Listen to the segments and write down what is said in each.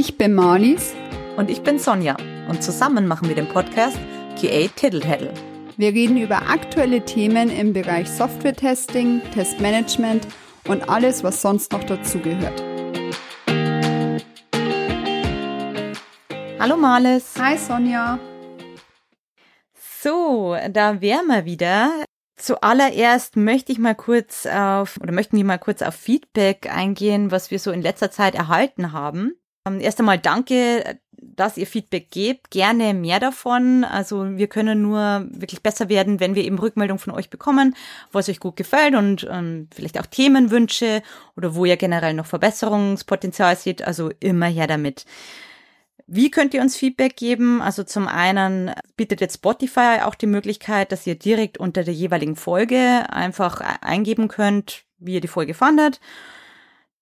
Ich bin Marlies. Und ich bin Sonja. Und zusammen machen wir den Podcast QA Tittle. Wir reden über aktuelle Themen im Bereich Software-Testing, Testmanagement und alles, was sonst noch dazugehört. Hallo Marlies. Hi Sonja. So, da wären wir wieder. Zuallererst möchte ich mal kurz auf, oder möchten wir mal kurz auf Feedback eingehen, was wir so in letzter Zeit erhalten haben. Ähm, erst einmal danke, dass ihr Feedback gebt. Gerne mehr davon. Also wir können nur wirklich besser werden, wenn wir eben Rückmeldung von euch bekommen, was euch gut gefällt und ähm, vielleicht auch Themenwünsche oder wo ihr generell noch Verbesserungspotenzial seht. Also immer her damit. Wie könnt ihr uns Feedback geben? Also zum einen bietet jetzt Spotify auch die Möglichkeit, dass ihr direkt unter der jeweiligen Folge einfach eingeben könnt, wie ihr die Folge fandet.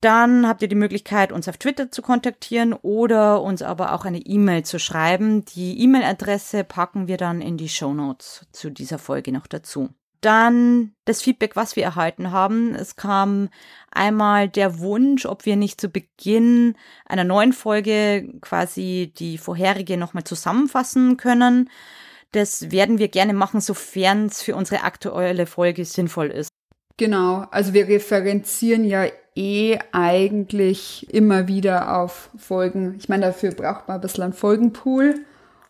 Dann habt ihr die Möglichkeit, uns auf Twitter zu kontaktieren oder uns aber auch eine E-Mail zu schreiben. Die E-Mail-Adresse packen wir dann in die Show Notes zu dieser Folge noch dazu. Dann das Feedback, was wir erhalten haben. Es kam einmal der Wunsch, ob wir nicht zu Beginn einer neuen Folge quasi die vorherige nochmal zusammenfassen können. Das werden wir gerne machen, sofern es für unsere aktuelle Folge sinnvoll ist. Genau, also wir referenzieren ja eh eigentlich immer wieder auf Folgen. Ich meine, dafür braucht man ein bisschen einen Folgenpool,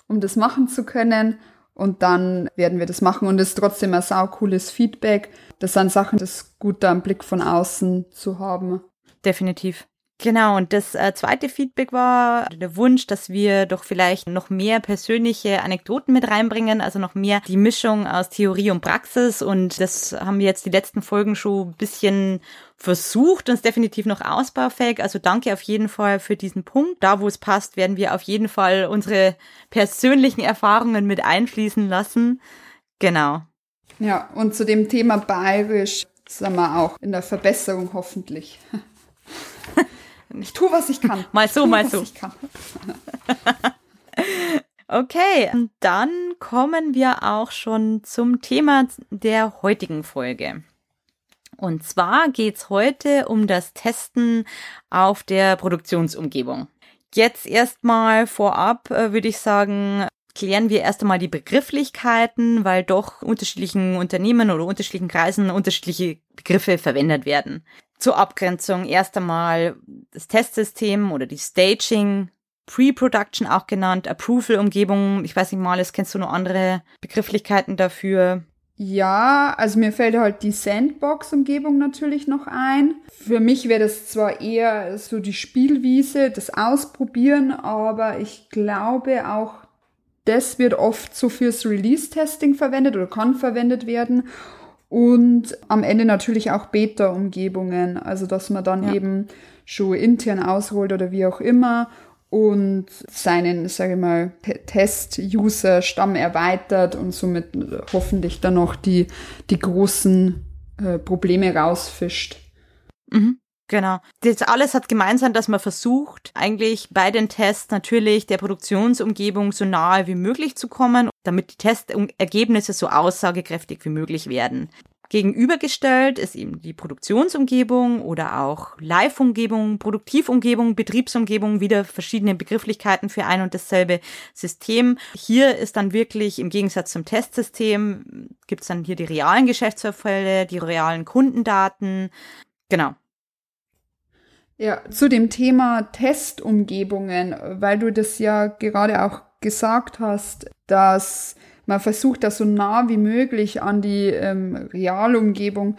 um das machen zu können. Und dann werden wir das machen und es ist trotzdem ein saucooles Feedback. Das sind Sachen, das gut da einen Blick von außen zu haben. Definitiv. Genau, und das äh, zweite Feedback war der Wunsch, dass wir doch vielleicht noch mehr persönliche Anekdoten mit reinbringen, also noch mehr die Mischung aus Theorie und Praxis. Und das haben wir jetzt die letzten Folgen schon ein bisschen versucht und ist definitiv noch ausbaufähig. Also danke auf jeden Fall für diesen Punkt. Da, wo es passt, werden wir auf jeden Fall unsere persönlichen Erfahrungen mit einfließen lassen. Genau. Ja, und zu dem Thema bayerisch sind wir auch in der Verbesserung hoffentlich. Ich tue, was ich kann. mal so, tue, mal so. okay, dann kommen wir auch schon zum Thema der heutigen Folge. Und zwar geht's heute um das Testen auf der Produktionsumgebung. Jetzt erstmal vorab äh, würde ich sagen, klären wir erst einmal die Begrifflichkeiten, weil doch unterschiedlichen Unternehmen oder unterschiedlichen Kreisen unterschiedliche Begriffe verwendet werden. Zur Abgrenzung erst einmal das Testsystem oder die Staging, Pre-Production auch genannt, Approval-Umgebung. Ich weiß nicht mal, kennst du noch andere Begrifflichkeiten dafür? Ja, also mir fällt halt die Sandbox-Umgebung natürlich noch ein. Für mich wäre das zwar eher so die Spielwiese, das Ausprobieren, aber ich glaube auch, das wird oft so fürs Release-Testing verwendet oder kann verwendet werden. Und am Ende natürlich auch Beta-Umgebungen, also dass man dann ja. eben schon intern ausrollt oder wie auch immer und seinen, sage ich mal, Test-User-Stamm erweitert und somit hoffentlich dann noch die, die großen äh, Probleme rausfischt. Mhm. Genau. Das alles hat gemeinsam, dass man versucht, eigentlich bei den Tests natürlich der Produktionsumgebung so nahe wie möglich zu kommen, damit die Testergebnisse so aussagekräftig wie möglich werden. Gegenübergestellt ist eben die Produktionsumgebung oder auch Live-Umgebung, Produktivumgebung, Betriebsumgebung, wieder verschiedene Begrifflichkeiten für ein und dasselbe System. Hier ist dann wirklich im Gegensatz zum Testsystem, gibt es dann hier die realen Geschäftsfälle, die realen Kundendaten. Genau. Ja, zu dem Thema Testumgebungen, weil du das ja gerade auch gesagt hast, dass man versucht, da so nah wie möglich an die ähm, Realumgebung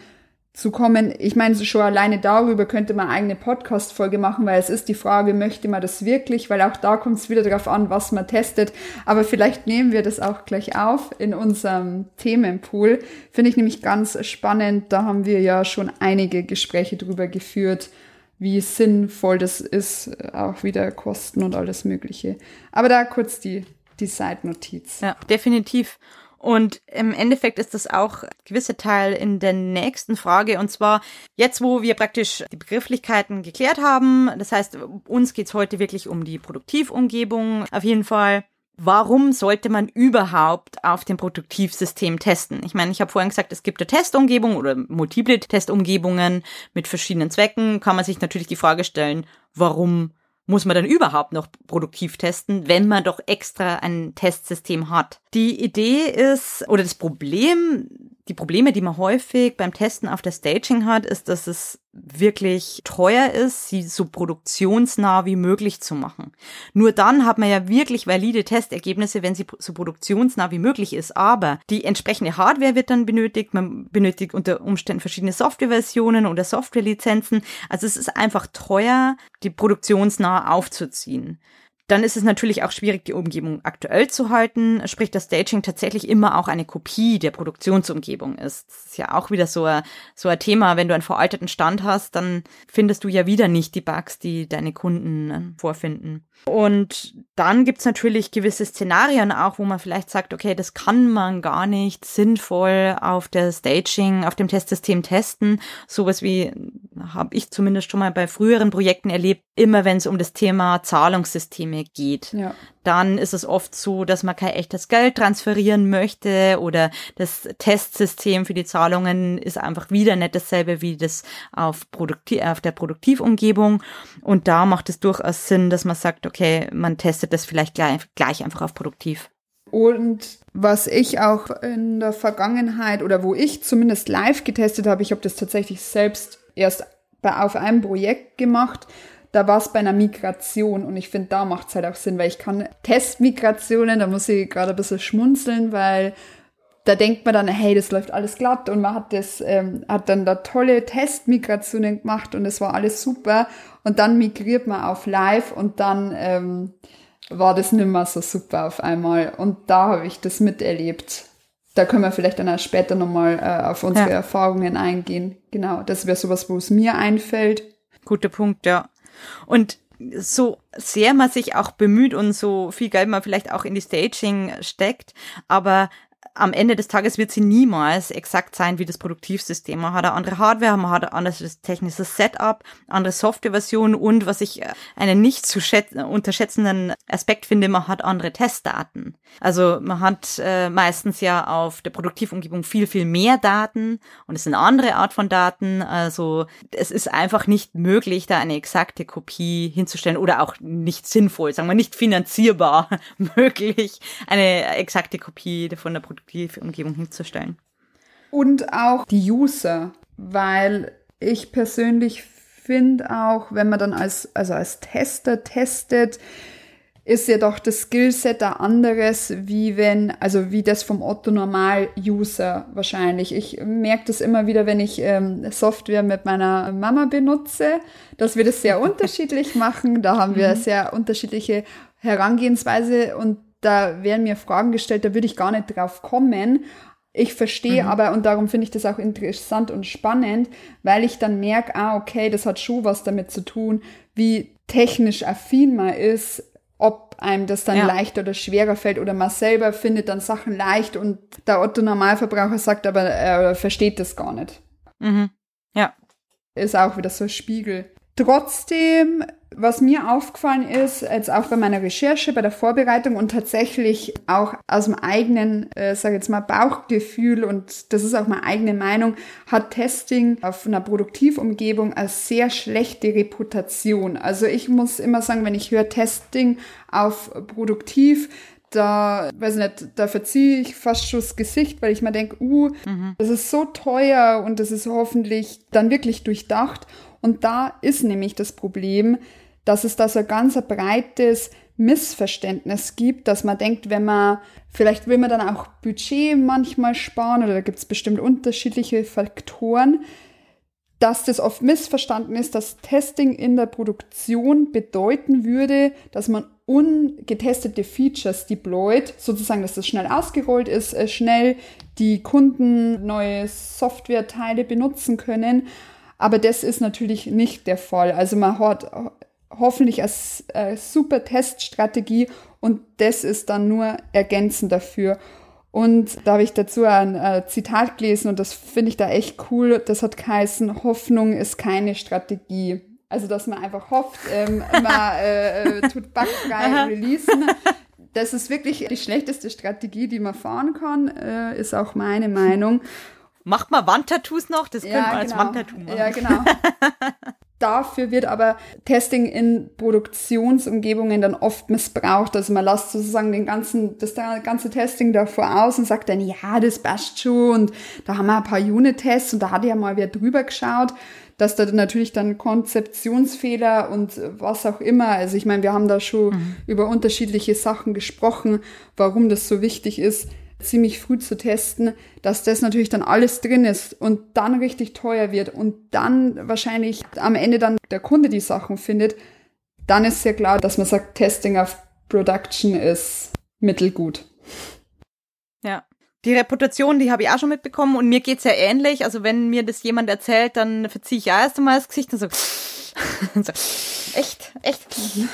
zu kommen. Ich meine, schon alleine darüber könnte man eigene Podcast-Folge machen, weil es ist die Frage, möchte man das wirklich? Weil auch da kommt es wieder darauf an, was man testet. Aber vielleicht nehmen wir das auch gleich auf in unserem Themenpool. Finde ich nämlich ganz spannend. Da haben wir ja schon einige Gespräche drüber geführt, wie sinnvoll das ist, auch wieder Kosten und alles Mögliche. Aber da kurz die, die Side-Notiz. Ja, definitiv. Und im Endeffekt ist das auch ein gewisser Teil in der nächsten Frage. Und zwar jetzt, wo wir praktisch die Begrifflichkeiten geklärt haben. Das heißt, uns geht's heute wirklich um die Produktivumgebung. Auf jeden Fall warum sollte man überhaupt auf dem Produktivsystem testen? Ich meine, ich habe vorhin gesagt, es gibt eine Testumgebung oder multiple Testumgebungen mit verschiedenen Zwecken. Kann man sich natürlich die Frage stellen, warum muss man dann überhaupt noch produktiv testen, wenn man doch extra ein Testsystem hat? Die Idee ist, oder das Problem, die Probleme, die man häufig beim Testen auf der Staging hat, ist, dass es wirklich teuer ist, sie so produktionsnah wie möglich zu machen. Nur dann hat man ja wirklich valide Testergebnisse, wenn sie so produktionsnah wie möglich ist. Aber die entsprechende Hardware wird dann benötigt. Man benötigt unter Umständen verschiedene Softwareversionen oder Softwarelizenzen. Also es ist einfach teuer, die produktionsnah aufzuziehen. Dann ist es natürlich auch schwierig, die Umgebung aktuell zu halten, sprich, dass Staging tatsächlich immer auch eine Kopie der Produktionsumgebung ist. Das ist ja auch wieder so ein, so ein Thema, wenn du einen veralteten Stand hast, dann findest du ja wieder nicht die Bugs, die deine Kunden äh, vorfinden. Und dann gibt's natürlich gewisse Szenarien auch, wo man vielleicht sagt, okay, das kann man gar nicht sinnvoll auf der Staging, auf dem Testsystem testen. Sowas wie habe ich zumindest schon mal bei früheren Projekten erlebt, immer wenn es um das Thema Zahlungssysteme geht. Ja. Dann ist es oft so, dass man kein echtes Geld transferieren möchte oder das Testsystem für die Zahlungen ist einfach wieder nicht dasselbe wie das auf, Produktiv auf der Produktivumgebung. Und da macht es durchaus Sinn, dass man sagt, okay, man testet das vielleicht gleich, gleich einfach auf Produktiv. Und was ich auch in der Vergangenheit oder wo ich zumindest live getestet habe, ich habe das tatsächlich selbst erst bei, auf einem Projekt gemacht. Da war es bei einer Migration und ich finde, da macht es halt auch Sinn, weil ich kann Testmigrationen, da muss ich gerade ein bisschen schmunzeln, weil da denkt man dann, hey, das läuft alles glatt und man hat das, ähm, hat dann da tolle Testmigrationen gemacht und es war alles super und dann migriert man auf Live und dann ähm, war das nimmer so super auf einmal und da habe ich das miterlebt da können wir vielleicht dann auch später nochmal äh, auf unsere ja. Erfahrungen eingehen. Genau, das wäre sowas, wo es mir einfällt. Guter Punkt, ja. Und so sehr man sich auch bemüht und so viel Geld man vielleicht auch in die Staging steckt, aber am Ende des Tages wird sie niemals exakt sein wie das Produktivsystem. Man hat eine andere Hardware, man hat ein anderes technisches Setup, andere Softwareversion und was ich äh, einen nicht zu unterschätzenden Aspekt finde, man hat andere Testdaten. Also man hat äh, meistens ja auf der Produktivumgebung viel, viel mehr Daten und es sind andere Art von Daten. Also es ist einfach nicht möglich, da eine exakte Kopie hinzustellen oder auch nicht sinnvoll, sagen wir nicht finanzierbar möglich, eine exakte Kopie von der Produktivumgebung die Umgebung hinzustellen. Und auch die User, weil ich persönlich finde auch, wenn man dann als, also als Tester testet, ist ja doch das Skillset da anderes, wie wenn, also wie das vom Otto Normal-User wahrscheinlich. Ich merke das immer wieder, wenn ich ähm, Software mit meiner Mama benutze, dass wir das sehr unterschiedlich machen. Da haben wir mhm. sehr unterschiedliche Herangehensweise und da werden mir Fragen gestellt, da würde ich gar nicht drauf kommen. Ich verstehe mhm. aber, und darum finde ich das auch interessant und spannend, weil ich dann merke, ah, okay, das hat schon was damit zu tun, wie technisch affin man ist, ob einem das dann ja. leichter oder schwerer fällt oder man selber findet dann Sachen leicht und der Otto Normalverbraucher sagt aber, er versteht das gar nicht. Mhm. Ja. Ist auch wieder so ein Spiegel. Trotzdem, was mir aufgefallen ist, jetzt auch bei meiner Recherche, bei der Vorbereitung und tatsächlich auch aus dem eigenen, äh, sage jetzt mal, Bauchgefühl und das ist auch meine eigene Meinung, hat Testing auf einer Produktivumgebung als sehr schlechte Reputation. Also ich muss immer sagen, wenn ich höre Testing auf Produktiv, da, weiß nicht, da verziehe ich fast schon das Gesicht, weil ich mir denke, uh, mhm. das ist so teuer und das ist hoffentlich dann wirklich durchdacht. Und da ist nämlich das Problem, dass es da so ein ganz breites Missverständnis gibt, dass man denkt, wenn man, vielleicht will man dann auch Budget manchmal sparen oder da gibt es bestimmt unterschiedliche Faktoren, dass das oft missverstanden ist, dass Testing in der Produktion bedeuten würde, dass man ungetestete Features deployt, sozusagen, dass das schnell ausgerollt ist, äh, schnell die Kunden neue Softwareteile benutzen können. Aber das ist natürlich nicht der Fall. Also man hat hoffentlich eine, eine super Teststrategie und das ist dann nur ergänzend dafür. Und da habe ich dazu ein äh, Zitat gelesen und das finde ich da echt cool. Das hat geheißen, Hoffnung ist keine Strategie. Also, dass man einfach hofft, ähm, man äh, äh tut bugfrei releasen. Das ist wirklich die schlechteste Strategie, die man fahren kann, äh, ist auch meine Meinung. Macht man Wandtattoos noch? Das ja, könnte man genau. als Wandtattoo machen. Ja, genau. Dafür wird aber Testing in Produktionsumgebungen dann oft missbraucht. Also man lässt sozusagen den ganzen, das ganze Testing davor aus und sagt dann, ja, das passt schon und da haben wir ein paar Unit-Tests und da hat ja mal wer drüber geschaut, dass da natürlich dann Konzeptionsfehler und was auch immer, also ich meine, wir haben da schon mhm. über unterschiedliche Sachen gesprochen, warum das so wichtig ist, ziemlich früh zu testen, dass das natürlich dann alles drin ist und dann richtig teuer wird und dann wahrscheinlich am Ende dann der Kunde die Sachen findet, dann ist sehr klar, dass man sagt, Testing auf Production ist mittelgut. Ja. Die Reputation, die habe ich auch schon mitbekommen und mir geht's ja ähnlich. Also wenn mir das jemand erzählt, dann verziehe ich ja erst einmal das Gesicht und so, so echt, echt.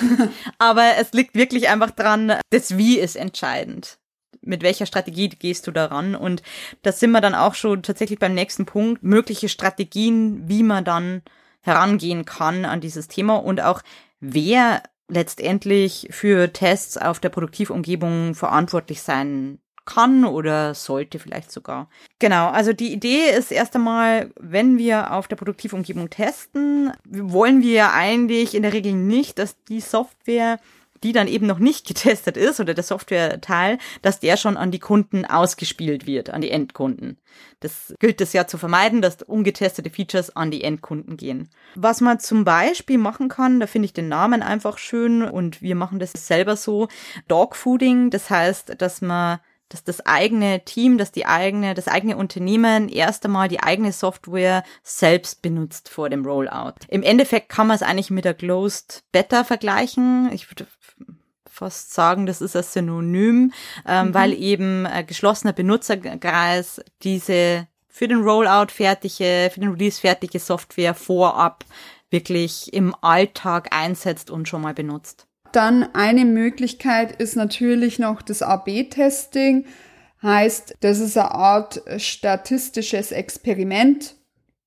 Aber es liegt wirklich einfach dran, das Wie ist entscheidend mit welcher Strategie gehst du daran? Und da sind wir dann auch schon tatsächlich beim nächsten Punkt, mögliche Strategien, wie man dann herangehen kann an dieses Thema und auch wer letztendlich für Tests auf der Produktivumgebung verantwortlich sein kann oder sollte vielleicht sogar. Genau, also die Idee ist erst einmal, wenn wir auf der Produktivumgebung testen, wollen wir eigentlich in der Regel nicht, dass die Software die dann eben noch nicht getestet ist oder der Software-Teil, dass der schon an die Kunden ausgespielt wird, an die Endkunden. Das gilt es ja zu vermeiden, dass ungetestete Features an die Endkunden gehen. Was man zum Beispiel machen kann, da finde ich den Namen einfach schön und wir machen das selber so, Dogfooding, das heißt, dass man dass das eigene Team, dass die eigene, das eigene Unternehmen erst einmal die eigene Software selbst benutzt vor dem Rollout. Im Endeffekt kann man es eigentlich mit der Closed Beta vergleichen. Ich würde fast sagen, das ist ein Synonym, ähm, mhm. weil eben ein geschlossener Benutzerkreis diese für den Rollout fertige, für den Release fertige Software vorab wirklich im Alltag einsetzt und schon mal benutzt. Dann eine Möglichkeit ist natürlich noch das AB-Testing. Heißt, das ist eine Art statistisches Experiment.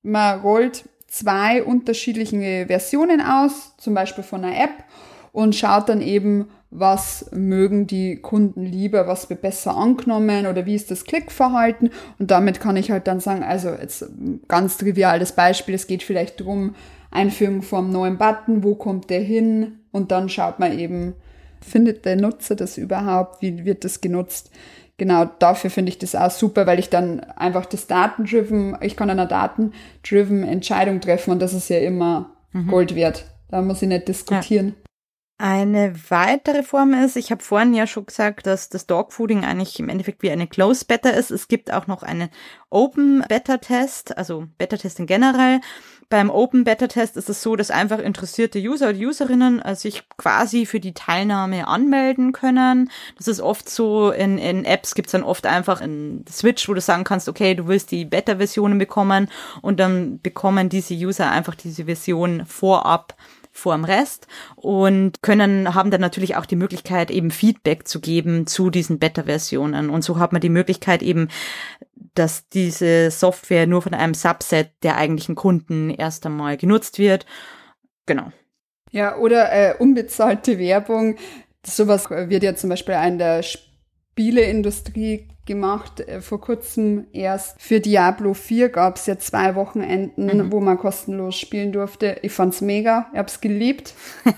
Man rollt zwei unterschiedliche Versionen aus, zum Beispiel von einer App, und schaut dann eben, was mögen die Kunden lieber, was wird besser angenommen oder wie ist das Klickverhalten. Und damit kann ich halt dann sagen, also jetzt ganz trivial das Beispiel, es geht vielleicht drum Einführung vom neuen Button, wo kommt der hin? Und dann schaut man eben, findet der Nutzer das überhaupt? Wie wird das genutzt? Genau, dafür finde ich das auch super, weil ich dann einfach das Datendriven, ich kann eine Datendriven Entscheidung treffen und das ist ja immer mhm. Gold wert. Da muss ich nicht diskutieren. Ja. Eine weitere Form ist, ich habe vorhin ja schon gesagt, dass das Dogfooding eigentlich im Endeffekt wie eine Closed Beta ist. Es gibt auch noch einen Open Beta Test, also Beta Testing generell. Beim Open Beta Test ist es so, dass einfach interessierte User oder Userinnen äh, sich quasi für die Teilnahme anmelden können. Das ist oft so, in, in Apps gibt's dann oft einfach einen Switch, wo du sagen kannst, okay, du willst die Beta-Versionen bekommen und dann bekommen diese User einfach diese Version vorab vor dem Rest und können, haben dann natürlich auch die Möglichkeit, eben Feedback zu geben zu diesen Beta-Versionen. Und so hat man die Möglichkeit eben, dass diese Software nur von einem Subset der eigentlichen Kunden erst einmal genutzt wird. Genau. Ja, oder äh, unbezahlte Werbung. Sowas wird ja zum Beispiel in der Spieleindustrie gemacht. Äh, vor kurzem erst für Diablo 4 gab es ja zwei Wochenenden, mhm. wo man kostenlos spielen durfte. Ich fand's mega, ich hab's geliebt.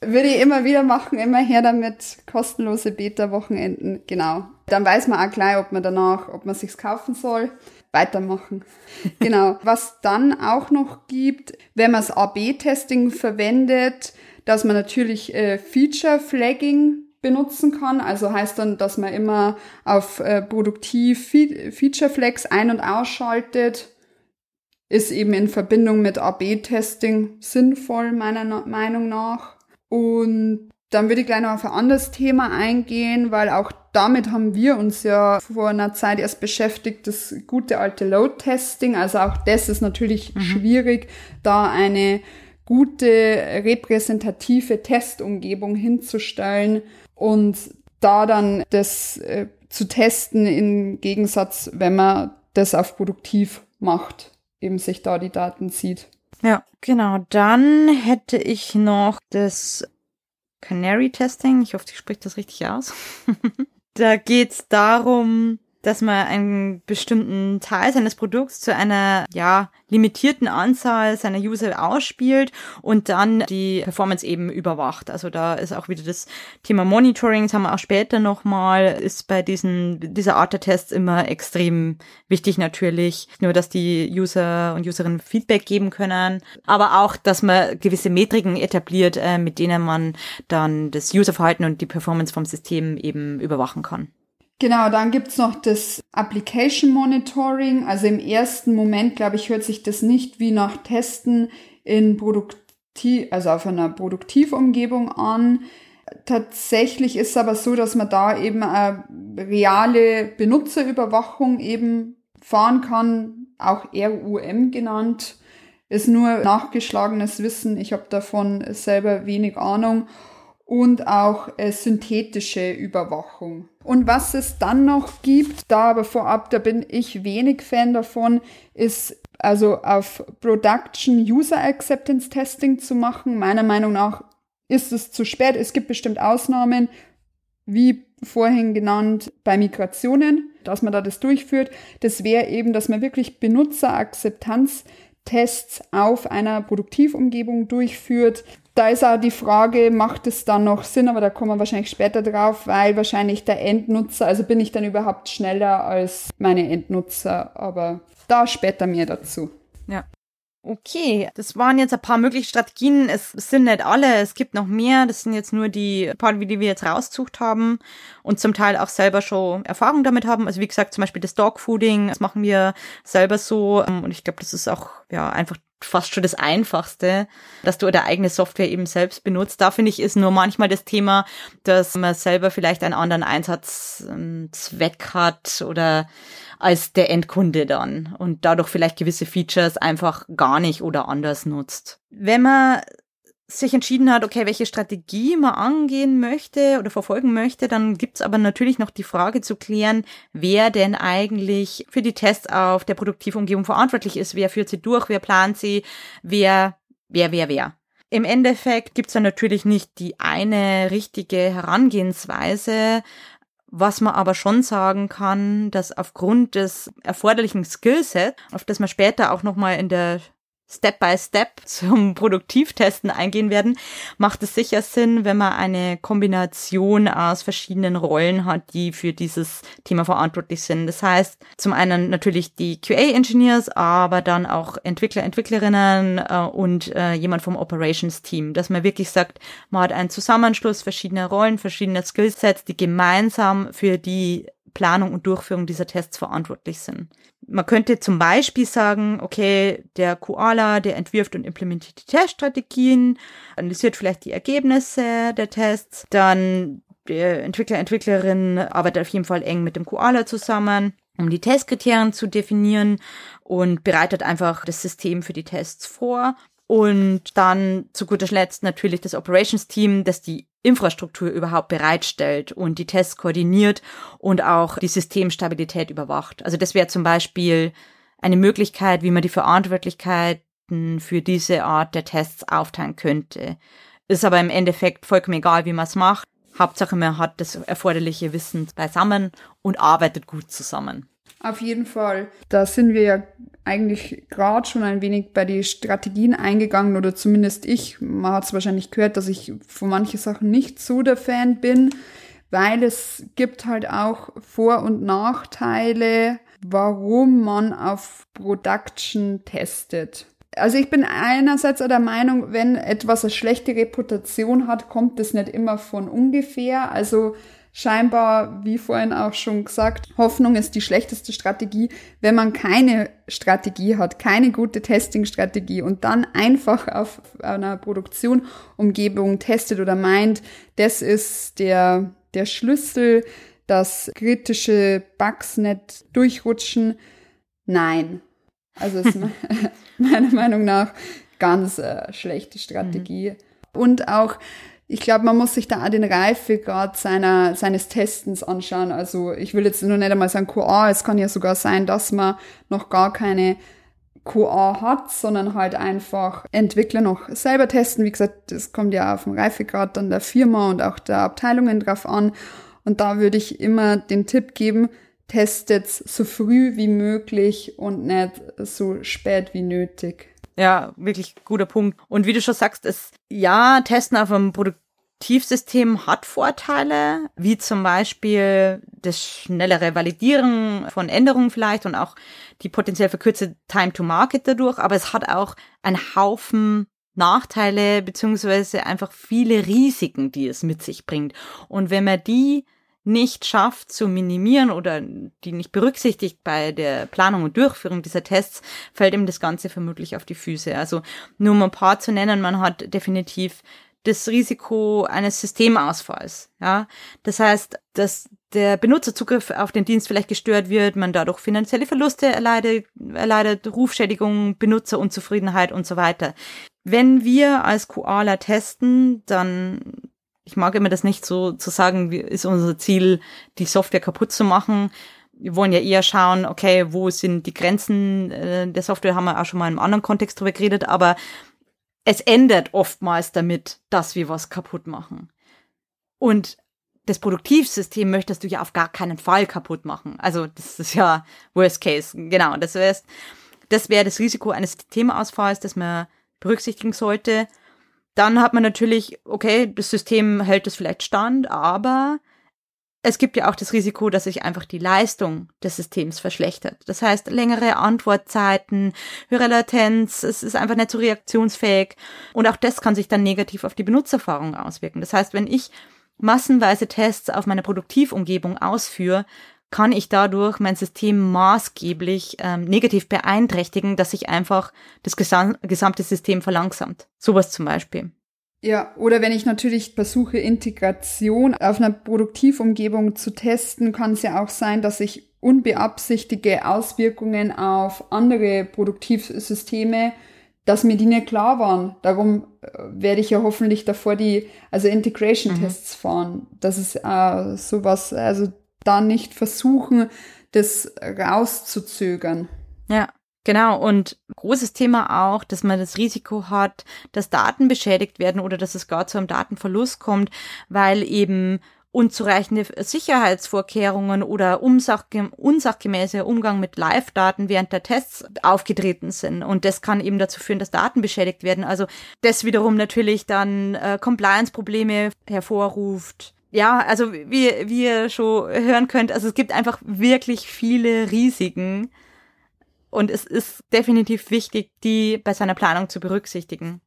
Würde ich immer wieder machen, immer her damit. Kostenlose Beta-Wochenenden, genau. Dann weiß man auch gleich, ob man danach, ob man sich's kaufen soll weitermachen. genau. Was dann auch noch gibt, wenn man das AB-Testing verwendet, dass man natürlich äh, Feature-Flagging benutzen kann. Also heißt dann, dass man immer auf äh, produktiv Feature Flex ein- und ausschaltet. Ist eben in Verbindung mit AB-Testing sinnvoll, meiner Na Meinung nach. Und dann würde ich gleich noch auf ein anderes Thema eingehen, weil auch damit haben wir uns ja vor einer Zeit erst beschäftigt, das gute alte Load-Testing. Also auch das ist natürlich mhm. schwierig, da eine gute repräsentative Testumgebung hinzustellen, und da dann das äh, zu testen im Gegensatz, wenn man das auf produktiv macht, eben sich da die Daten zieht. Ja, genau. Dann hätte ich noch das Canary Testing. Ich hoffe, ich spreche das richtig aus. da geht es darum, dass man einen bestimmten Teil seines Produkts zu einer, ja, limitierten Anzahl seiner User ausspielt und dann die Performance eben überwacht. Also da ist auch wieder das Thema Monitoring, das haben wir auch später nochmal, ist bei diesen, dieser Art der Tests immer extrem wichtig natürlich. Nur, dass die User und Userinnen Feedback geben können, aber auch, dass man gewisse Metriken etabliert, äh, mit denen man dann das Userverhalten und die Performance vom System eben überwachen kann. Genau, dann gibt's noch das Application Monitoring. Also im ersten Moment, glaube ich, hört sich das nicht wie nach Testen in Produktiv, also auf einer Produktivumgebung an. Tatsächlich ist es aber so, dass man da eben eine reale Benutzerüberwachung eben fahren kann, auch RUM genannt. Ist nur nachgeschlagenes Wissen. Ich habe davon selber wenig Ahnung und auch äh, synthetische Überwachung. Und was es dann noch gibt, da aber vorab, da bin ich wenig Fan davon, ist also auf Production User Acceptance Testing zu machen. Meiner Meinung nach ist es zu spät. Es gibt bestimmt Ausnahmen, wie vorhin genannt, bei Migrationen, dass man da das durchführt. Das wäre eben, dass man wirklich Benutzerakzeptanztests auf einer Produktivumgebung durchführt, da ist auch die Frage, macht es dann noch Sinn, aber da kommen wir wahrscheinlich später drauf, weil wahrscheinlich der Endnutzer, also bin ich dann überhaupt schneller als meine Endnutzer, aber da später mehr dazu. Ja. Okay, das waren jetzt ein paar mögliche Strategien. Es sind nicht alle, es gibt noch mehr. Das sind jetzt nur die paar, die wir jetzt rausgesucht haben und zum Teil auch selber schon Erfahrung damit haben. Also wie gesagt, zum Beispiel das Dogfooding, das machen wir selber so. Und ich glaube, das ist auch ja einfach fast schon das Einfachste, dass du deine eigene Software eben selbst benutzt. Da finde ich, ist nur manchmal das Thema, dass man selber vielleicht einen anderen Einsatzzweck hat oder als der Endkunde dann und dadurch vielleicht gewisse Features einfach gar nicht oder anders nutzt. Wenn man sich entschieden hat, okay, welche Strategie man angehen möchte oder verfolgen möchte, dann gibt's aber natürlich noch die Frage zu klären, wer denn eigentlich für die Tests auf der Produktivumgebung verantwortlich ist, wer führt sie durch, wer plant sie, wer, wer, wer, wer. Im Endeffekt gibt's dann natürlich nicht die eine richtige Herangehensweise, was man aber schon sagen kann, dass aufgrund des erforderlichen Skillset, auf das man später auch nochmal in der Step by Step zum Produktivtesten eingehen werden, macht es sicher Sinn, wenn man eine Kombination aus verschiedenen Rollen hat, die für dieses Thema verantwortlich sind. Das heißt, zum einen natürlich die QA-Engineers, aber dann auch Entwickler, Entwicklerinnen äh, und äh, jemand vom Operations-Team, dass man wirklich sagt, man hat einen Zusammenschluss verschiedener Rollen, verschiedener Skillsets, die gemeinsam für die Planung und Durchführung dieser Tests verantwortlich sind. Man könnte zum Beispiel sagen, okay, der Koala, der entwirft und implementiert die Teststrategien, analysiert vielleicht die Ergebnisse der Tests, dann der Entwickler, Entwicklerin arbeitet auf jeden Fall eng mit dem Koala zusammen, um die Testkriterien zu definieren und bereitet einfach das System für die Tests vor. Und dann zu guter Letzt natürlich das Operations Team, das die Infrastruktur überhaupt bereitstellt und die Tests koordiniert und auch die Systemstabilität überwacht. Also das wäre zum Beispiel eine Möglichkeit, wie man die Verantwortlichkeiten für diese Art der Tests aufteilen könnte. Ist aber im Endeffekt vollkommen egal, wie man es macht. Hauptsache, man hat das erforderliche Wissen beisammen und arbeitet gut zusammen. Auf jeden Fall. Da sind wir ja eigentlich gerade schon ein wenig bei die Strategien eingegangen oder zumindest ich. Man hat es wahrscheinlich gehört, dass ich von manchen Sachen nicht so der Fan bin, weil es gibt halt auch Vor- und Nachteile, warum man auf Production testet. Also ich bin einerseits der Meinung, wenn etwas eine schlechte Reputation hat, kommt es nicht immer von ungefähr. Also scheinbar, wie vorhin auch schon gesagt, Hoffnung ist die schlechteste Strategie, wenn man keine Strategie hat, keine gute Testing-Strategie und dann einfach auf einer Produktionumgebung testet oder meint, das ist der, der Schlüssel, dass kritische Bugs nicht durchrutschen. Nein. Also ist meiner Meinung nach ganz äh, schlechte Strategie. Mhm. Und auch ich glaube, man muss sich da auch den Reifegrad seiner, seines Testens anschauen. Also ich will jetzt nur nicht einmal sagen QA, es kann ja sogar sein, dass man noch gar keine QA hat, sondern halt einfach Entwickler noch selber testen. Wie gesagt, das kommt ja auf den Reifegrad dann der Firma und auch der Abteilungen drauf an. Und da würde ich immer den Tipp geben, testet so früh wie möglich und nicht so spät wie nötig. Ja, wirklich guter Punkt. Und wie du schon sagst, ist ja, Testen auf einem Produktivsystem hat Vorteile, wie zum Beispiel das schnellere Validieren von Änderungen vielleicht und auch die potenziell verkürzte Time to Market dadurch, aber es hat auch einen Haufen Nachteile beziehungsweise einfach viele Risiken, die es mit sich bringt. Und wenn man die nicht schafft zu minimieren oder die nicht berücksichtigt bei der Planung und Durchführung dieser Tests, fällt ihm das Ganze vermutlich auf die Füße. Also nur um ein paar zu nennen, man hat definitiv das Risiko eines Systemausfalls. Ja, das heißt, dass der Benutzerzugriff auf den Dienst vielleicht gestört wird, man dadurch finanzielle Verluste erleidet, erleidet Rufschädigung, Benutzerunzufriedenheit und so weiter. Wenn wir als Koala testen, dann ich mag immer das nicht so zu sagen, wie ist unser Ziel, die Software kaputt zu machen. Wir wollen ja eher schauen, okay, wo sind die Grenzen äh, der Software, haben wir auch schon mal in einem anderen Kontext drüber geredet, aber es endet oftmals damit, dass wir was kaputt machen. Und das Produktivsystem möchtest du ja auf gar keinen Fall kaputt machen. Also das ist ja Worst Case. Genau, das wäre das, wäre das Risiko eines Systemausfalls, das man berücksichtigen sollte. Dann hat man natürlich, okay, das System hält es vielleicht stand, aber es gibt ja auch das Risiko, dass sich einfach die Leistung des Systems verschlechtert. Das heißt, längere Antwortzeiten, höhere Latenz, es ist einfach nicht so reaktionsfähig. Und auch das kann sich dann negativ auf die Benutzererfahrung auswirken. Das heißt, wenn ich massenweise Tests auf meiner Produktivumgebung ausführe, kann ich dadurch mein System maßgeblich ähm, negativ beeinträchtigen, dass sich einfach das gesam gesamte System verlangsamt. Sowas zum Beispiel. Ja, oder wenn ich natürlich versuche, Integration auf einer Produktivumgebung zu testen, kann es ja auch sein, dass ich unbeabsichtigte Auswirkungen auf andere Produktivsysteme, dass mir die nicht klar waren. Darum äh, werde ich ja hoffentlich davor die, also Integration-Tests mhm. fahren. Das ist äh, sowas, also da nicht versuchen, das rauszuzögern. Ja, genau. Und großes Thema auch, dass man das Risiko hat, dass Daten beschädigt werden oder dass es gar zu einem Datenverlust kommt, weil eben unzureichende Sicherheitsvorkehrungen oder unsachgemäßer Umgang mit Live-Daten während der Tests aufgetreten sind. Und das kann eben dazu führen, dass Daten beschädigt werden. Also das wiederum natürlich dann äh, Compliance-Probleme hervorruft ja, also wie, wie ihr schon hören könnt, also es gibt einfach wirklich viele Risiken und es ist definitiv wichtig, die bei seiner Planung zu berücksichtigen.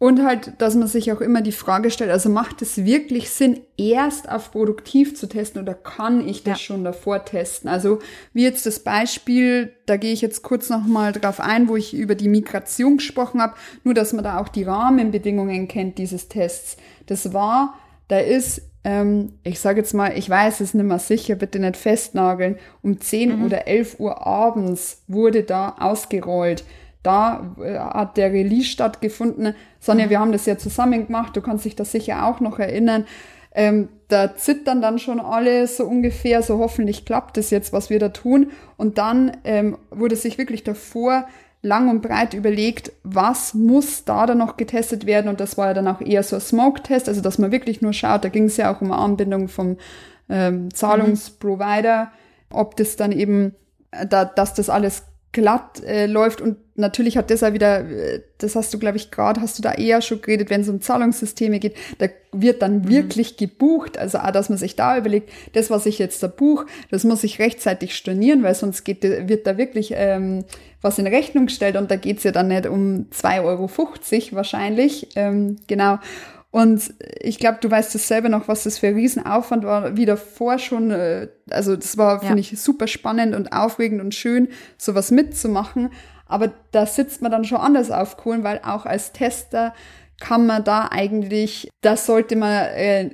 Und halt, dass man sich auch immer die Frage stellt, also macht es wirklich Sinn, erst auf produktiv zu testen oder kann ich das ja. schon davor testen? Also wie jetzt das Beispiel, da gehe ich jetzt kurz nochmal drauf ein, wo ich über die Migration gesprochen habe, nur dass man da auch die Rahmenbedingungen kennt dieses Tests. Das war, da ist ähm, ich sage jetzt mal, ich weiß es nicht mehr sicher, bitte nicht festnageln, um 10 mhm. oder 11 Uhr abends wurde da ausgerollt. Da äh, hat der Release stattgefunden. Sonja, mhm. wir haben das ja zusammen gemacht, du kannst dich da sicher auch noch erinnern. Ähm, da zittern dann schon alle so ungefähr, so hoffentlich klappt es jetzt, was wir da tun. Und dann ähm, wurde sich wirklich davor lang und breit überlegt, was muss da dann noch getestet werden. Und das war ja dann auch eher so ein Smoke-Test, also dass man wirklich nur schaut, da ging es ja auch um Anbindung vom ähm, Zahlungsprovider, ob das dann eben, äh, da, dass das alles glatt äh, läuft und natürlich hat das auch wieder, äh, das hast du, glaube ich, gerade, hast du da eher schon geredet, wenn es um Zahlungssysteme geht, da wird dann mhm. wirklich gebucht, also auch, dass man sich da überlegt, das, was ich jetzt da buche, das muss ich rechtzeitig stornieren, weil sonst geht, wird da wirklich ähm, was in Rechnung gestellt und da geht's ja dann nicht um 2,50 Euro wahrscheinlich, ähm, genau. Und ich glaube, du weißt es selber noch, was das für ein Riesenaufwand war, wie davor schon. Äh, also das war, finde ja. ich, super spannend und aufregend und schön, sowas mitzumachen. Aber da sitzt man dann schon anders auf Kohlen, weil auch als Tester kann man da eigentlich, das sollte man äh,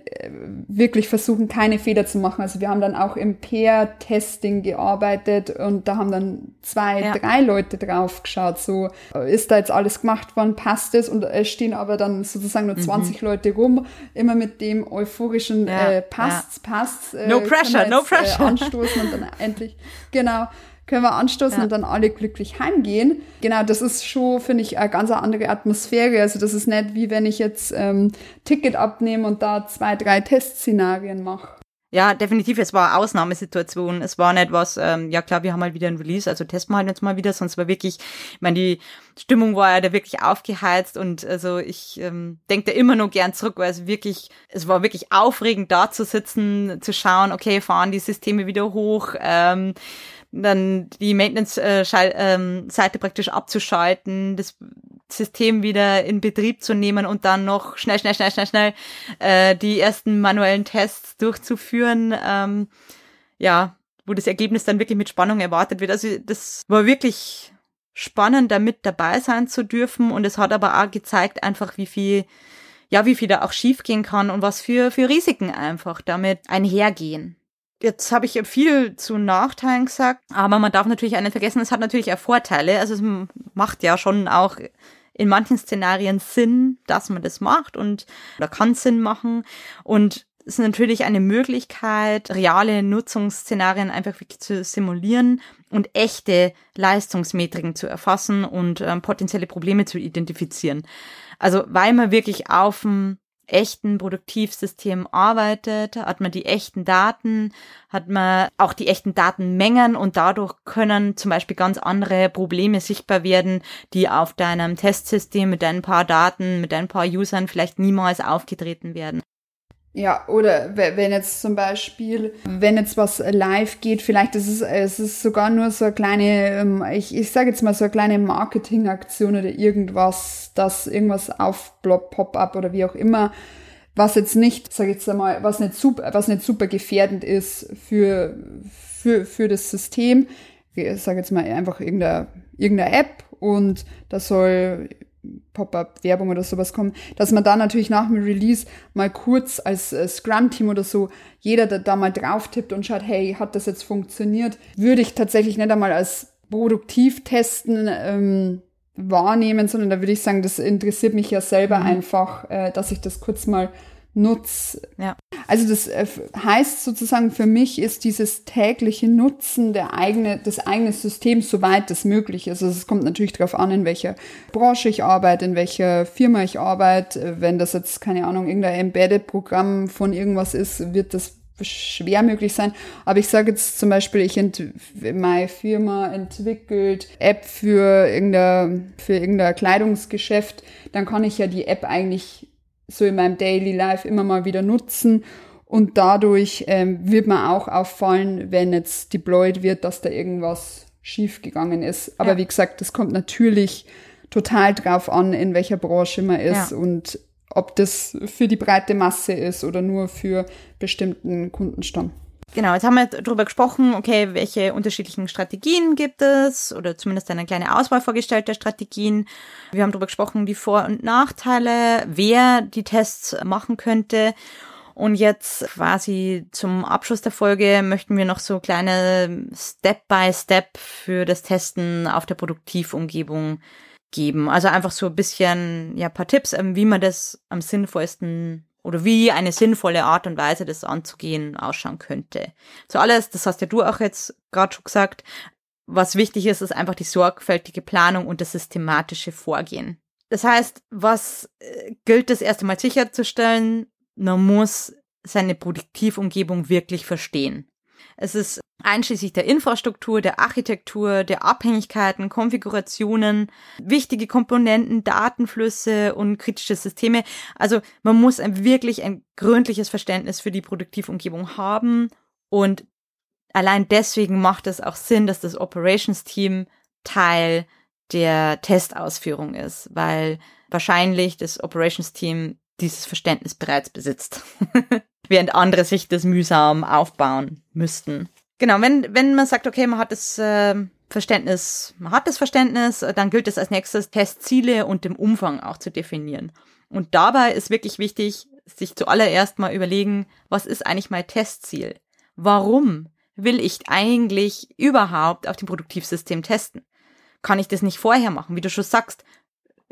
wirklich versuchen, keine Fehler zu machen. Also wir haben dann auch im Pair-Testing gearbeitet und da haben dann zwei, ja. drei Leute drauf geschaut, so ist da jetzt alles gemacht worden, passt es und es stehen aber dann sozusagen nur 20 mhm. Leute rum, immer mit dem euphorischen ja. äh, passt's, ja. passt's. Äh, no pressure, jetzt, no pressure. Äh, anstoßen und dann endlich, genau können wir anstoßen ja. und dann alle glücklich heimgehen. Genau, das ist schon, finde ich, eine ganz andere Atmosphäre. Also das ist nicht wie wenn ich jetzt ähm, Ticket abnehme und da zwei, drei Testszenarien mache. Ja, definitiv, es war Ausnahmesituation. Es war nicht was, ähm, ja klar, wir haben halt wieder ein Release, also testen wir halt jetzt mal wieder, sonst war wirklich, ich meine, die Stimmung war ja da wirklich aufgeheizt und also ich ähm, denke da immer noch gern zurück, weil es wirklich, es war wirklich aufregend da zu sitzen, zu schauen, okay, fahren die Systeme wieder hoch, ähm, dann die Maintenance-Seite ähm, praktisch abzuschalten, das System wieder in Betrieb zu nehmen und dann noch schnell, schnell, schnell, schnell, schnell äh, die ersten manuellen Tests durchzuführen. Ähm, ja, wo das Ergebnis dann wirklich mit Spannung erwartet wird. Also das war wirklich spannend, damit dabei sein zu dürfen. Und es hat aber auch gezeigt, einfach wie viel, ja, wie viel da auch schiefgehen kann und was für, für Risiken einfach damit einhergehen. Jetzt habe ich viel zu Nachteilen gesagt, aber man darf natürlich nicht vergessen, es hat natürlich auch Vorteile. Also es macht ja schon auch in manchen Szenarien Sinn, dass man das macht und oder kann Sinn machen. Und es ist natürlich eine Möglichkeit, reale Nutzungsszenarien einfach wirklich zu simulieren und echte Leistungsmetriken zu erfassen und ähm, potenzielle Probleme zu identifizieren. Also weil man wirklich auf dem echten Produktivsystem arbeitet, hat man die echten Daten, hat man auch die echten Datenmengen und dadurch können zum Beispiel ganz andere Probleme sichtbar werden, die auf deinem Testsystem mit deinen paar Daten, mit deinen paar Usern vielleicht niemals aufgetreten werden. Ja, oder wenn jetzt zum Beispiel, wenn jetzt was live geht, vielleicht ist es, es ist sogar nur so eine kleine, ähm, ich, ich sage jetzt mal so eine kleine Marketingaktion oder irgendwas, dass irgendwas aufploppt, Pop-up oder wie auch immer, was jetzt nicht, sage ich jetzt einmal, was nicht super, was nicht super gefährdend ist für, für, für das System. Ich sage jetzt mal einfach irgendeine, irgendeine App und da soll Pop-up-Werbung oder sowas kommen, dass man da natürlich nach dem Release mal kurz als äh, Scrum-Team oder so, jeder, der da mal drauf tippt und schaut, hey, hat das jetzt funktioniert, würde ich tatsächlich nicht einmal als produktiv testen ähm, wahrnehmen, sondern da würde ich sagen, das interessiert mich ja selber mhm. einfach, äh, dass ich das kurz mal nutze. Ja. Also das äh, heißt sozusagen für mich ist dieses tägliche Nutzen der eigene, des eigenen Systems, soweit es möglich ist. Also es kommt natürlich darauf an, in welcher Branche ich arbeite, in welcher Firma ich arbeite. Wenn das jetzt, keine Ahnung, irgendein Embedded-Programm von irgendwas ist, wird das schwer möglich sein. Aber ich sage jetzt zum Beispiel, ich ent meine Firma entwickelt App für irgendein, für irgendein Kleidungsgeschäft, dann kann ich ja die App eigentlich so in meinem Daily Life immer mal wieder nutzen. Und dadurch ähm, wird mir auch auffallen, wenn jetzt deployed wird, dass da irgendwas schiefgegangen ist. Aber ja. wie gesagt, das kommt natürlich total drauf an, in welcher Branche man ist ja. und ob das für die breite Masse ist oder nur für bestimmten Kundenstamm. Genau, jetzt haben wir darüber gesprochen, okay, welche unterschiedlichen Strategien gibt es oder zumindest eine kleine Auswahl vorgestellt der Strategien. Wir haben darüber gesprochen, die Vor- und Nachteile, wer die Tests machen könnte. Und jetzt quasi zum Abschluss der Folge möchten wir noch so kleine Step-by-Step Step für das Testen auf der Produktivumgebung geben. Also einfach so ein bisschen, ja, paar Tipps, ähm, wie man das am sinnvollsten oder wie eine sinnvolle Art und Weise, das anzugehen, ausschauen könnte. Zuallererst, das hast ja du auch jetzt gerade schon gesagt, was wichtig ist, ist einfach die sorgfältige Planung und das systematische Vorgehen. Das heißt, was äh, gilt es erst einmal sicherzustellen? Man muss seine Produktivumgebung wirklich verstehen. Es ist einschließlich der Infrastruktur, der Architektur, der Abhängigkeiten, Konfigurationen, wichtige Komponenten, Datenflüsse und kritische Systeme. Also man muss ein, wirklich ein gründliches Verständnis für die Produktivumgebung haben und allein deswegen macht es auch Sinn, dass das Operations Team Teil der Testausführung ist, weil wahrscheinlich das Operations Team dieses Verständnis bereits besitzt. während andere sich das mühsam aufbauen müssten. Genau, wenn, wenn man sagt, okay, man hat das äh, Verständnis, man hat das Verständnis, dann gilt es als nächstes, Testziele und dem Umfang auch zu definieren. Und dabei ist wirklich wichtig, sich zuallererst mal überlegen, was ist eigentlich mein Testziel? Warum will ich eigentlich überhaupt auf dem Produktivsystem testen? Kann ich das nicht vorher machen? Wie du schon sagst,